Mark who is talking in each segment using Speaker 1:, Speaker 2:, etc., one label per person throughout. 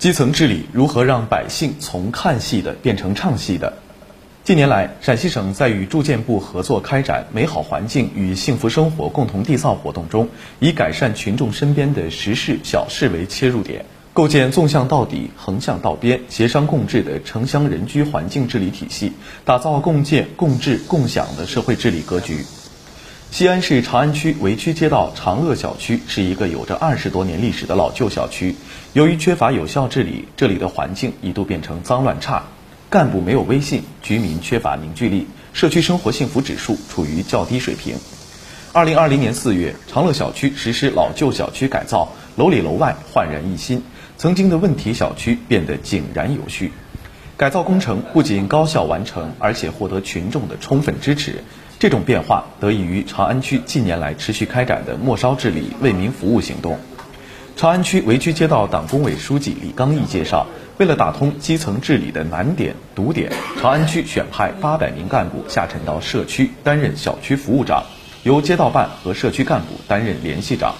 Speaker 1: 基层治理如何让百姓从看戏的变成唱戏的？近年来，陕西省在与住建部合作开展“美好环境与幸福生活共同缔造”活动中，以改善群众身边的实事小事为切入点，构建纵向到底、横向到边、协商共治的城乡人居环境治理体系，打造共建、共治、共享的社会治理格局。西安市长安区围区街道长乐小区是一个有着二十多年历史的老旧小区。由于缺乏有效治理，这里的环境一度变成脏乱差，干部没有威信，居民缺乏凝聚力，社区生活幸福指数处于较低水平。二零二零年四月，长乐小区实施老旧小区改造，楼里楼外焕然一新，曾经的问题小区变得井然有序。改造工程不仅高效完成，而且获得群众的充分支持。这种变化得益于长安区近年来持续开展的末梢治理、为民服务行动。长安区围区街道党工委书记李刚毅介绍，为了打通基层治理的难点、堵点，长安区选派八百名干部下沉到社区担任小区服务长，由街道办和社区干部担任联系长。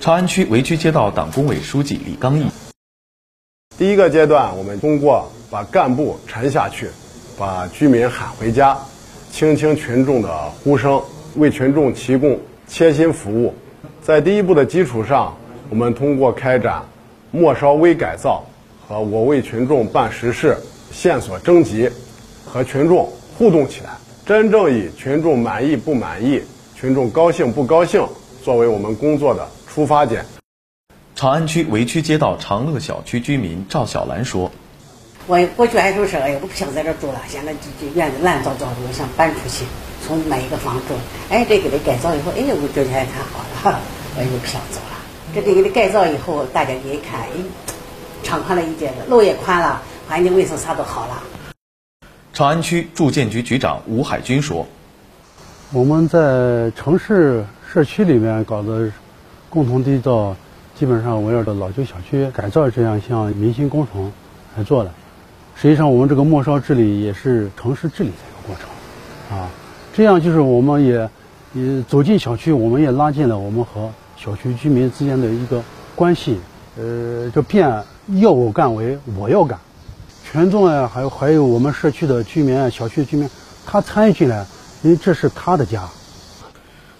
Speaker 1: 长安区围区街道党工委书记李刚毅，
Speaker 2: 第一个阶段，我们通过把干部沉下去，把居民喊回家。倾听群众的呼声，为群众提供贴心服务。在第一步的基础上，我们通过开展末梢微改造和我为群众办实事线索征集，和群众互动起来，真正以群众满意不满意、群众高兴不高兴作为我们工作的出发点。
Speaker 1: 长安区围区街道长乐小区居民赵小兰说。
Speaker 3: 我过去还说是，哎呀，我不想在这住了。现在这这院子乱糟糟的，我想搬出去，从买一个房住。哎，这给它改造以后，哎，我觉得还看好了，我就不想走了。这给给他改造以后，大家一看，哎，敞开了一截子，路也宽了，环境卫生啥都好了。
Speaker 1: 长安区住建局局长吴海军说：“
Speaker 4: 我们在城市社区里面搞的共同缔造，基本上围绕着老旧小区改造这样一项民心工程来做的。”实际上，我们这个末梢治理也是城市治理的一个过程，啊，这样就是我们也，也走进小区，我们也拉近了我们和小区居民之间的一个关系，呃，就变要我干为我要干，群众啊，还有还有我们社区的居民啊，小区居民，他参与进来，因为这是他的家。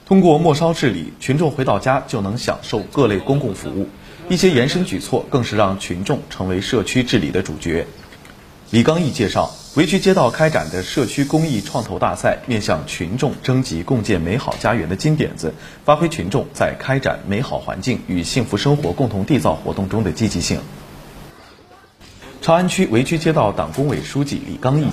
Speaker 1: 通过末梢治理，群众回到家就能享受各类公共服务，一些延伸举措更是让群众成为社区治理的主角。李刚毅介绍，围区街道开展的社区公益创投大赛，面向群众征集共建美好家园的金点子，发挥群众在开展美好环境与幸福生活共同缔造活动中的积极性。长安区围区街道党工委书记李刚毅，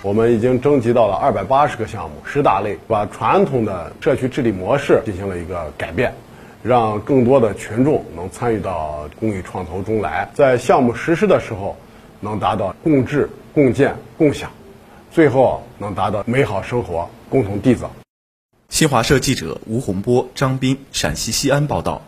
Speaker 2: 我们已经征集到了二百八十个项目，十大类，把传统的社区治理模式进行了一个改变，让更多的群众能参与到公益创投中来，在项目实施的时候。能达到共治、共建、共享，最后能达到美好生活共同缔造。
Speaker 1: 新华社记者吴洪波、张斌，陕西西安报道。